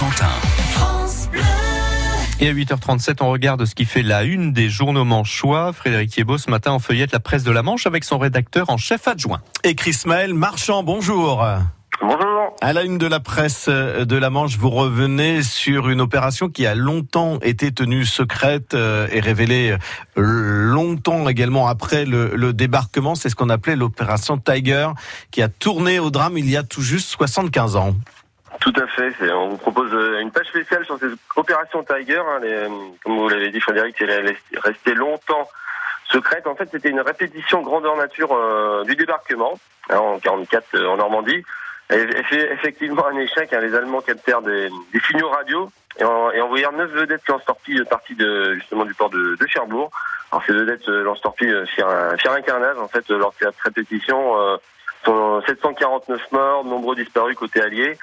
Cotentin. Et à 8h37, on regarde ce qui fait la une des journaux manchois. Frédéric Thiebaud, ce matin, en feuillette la presse de la Manche avec son rédacteur en chef adjoint. Et Chris Maël Marchand, bonjour. Bonjour. À la une de la presse de la Manche, vous revenez sur une opération qui a longtemps été tenue secrète euh, et révélée euh, longtemps également après le, le débarquement. C'est ce qu'on appelait l'opération Tiger, qui a tourné au drame il y a tout juste 75 ans. Tout à fait. On vous propose euh, une page spéciale sur cette opération Tiger. hein, les- comme vous l'avez dit, Frédéric, elle est restée longtemps secrète. En fait, c'était une répétition grandeur nature euh, du débarquement hein, en 44 euh, en Normandie. Et fait effectivement un échec. hein, les Allemands captèrent des, des signaux radio et, en- et envoyèrent neuf vedettes lance-torpilles euh, parties de justement du port de, de Cherbourg. Alors ces vedettes euh, lance-torpilles euh, firent un, carnage en fait euh, lors de cette répétition. Euh, sont 749 morts, nombreux disparus côté allié.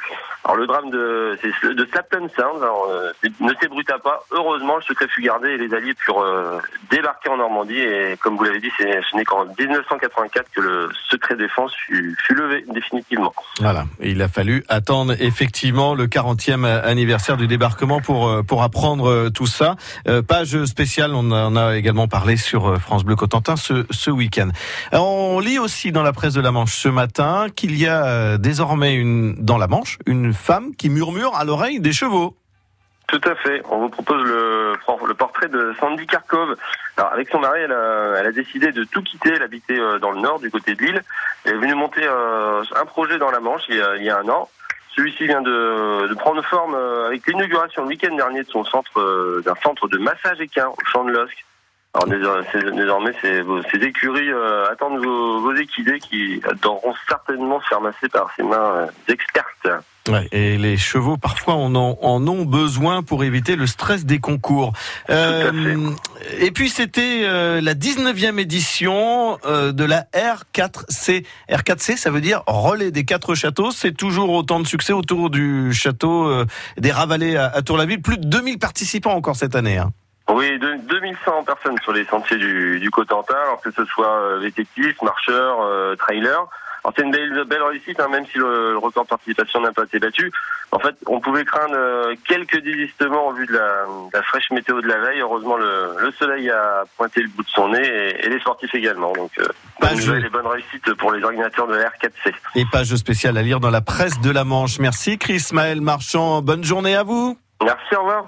Alors le drame de, de Slapton Sound euh, ne s'ébruta pas. Heureusement, le secret fut gardé et les alliés purent euh, débarquer en Normandie. Et comme vous l'avez dit, ce n'est qu'en 1984 que le secret défense fut, fut levé définitivement. Voilà. Il a fallu attendre effectivement le 40e anniversaire du débarquement pour euh, pour apprendre euh, tout ça. Euh, page spéciale, on en a également parlé sur France Bleu Cotentin ce, ce week-end. On lit aussi dans la presse de la Manche ce matin qu'il y a désormais une dans la Manche une femme qui murmure à l'oreille des chevaux. Tout à fait. On vous propose le, portrait de Sandy Karkov. Alors, avec son mari, elle a, décidé de tout quitter. Elle habitait euh, dans le nord, du côté de l'île. Elle est venue monter euh, un projet dans la Manche il y a, un an. Celui-ci vient de, prendre forme euh, avec l'inauguration le week-end dernier de son centre, d'un centre de massage équin au champ de l'Osque. Alors désormais, c'est- ces écuries euh, attendent vos, vos équidés qui devront certainement se faire masser par ses mains euh, expertes. Ouais, et les chevaux, parfois, en ont, en ont besoin pour éviter le stress des concours. Euh, et puis, c'était euh, la 19e édition euh, de la R4C. R4C, ça veut dire relais des quatre châteaux. C'est toujours autant de succès autour du château des Ravalets à, à Tour-la-Ville. Plus de 2000 participants encore cette année. Hein. Oui, de, 2100 personnes sur les sentiers du, du Cotentin, alors que ce soit euh, vététistes, marcheurs, euh, trailers. Alors c'est une belle, belle réussite, hein, même si le, le record de participation n'a pas été battu. En fait, on pouvait craindre euh, quelques désistements au vu de la, de la fraîche météo de la veille. Heureusement, le, le soleil a pointé le bout de son nez et, et les sportifs également. Donc, euh, bonne nouvelle et bonne réussite pour les organisateurs de la R4C. Et page spéciale à lire dans la presse de la Manche. Merci Chris Maël Marchand. Bonne journée à vous. Merci, au revoir.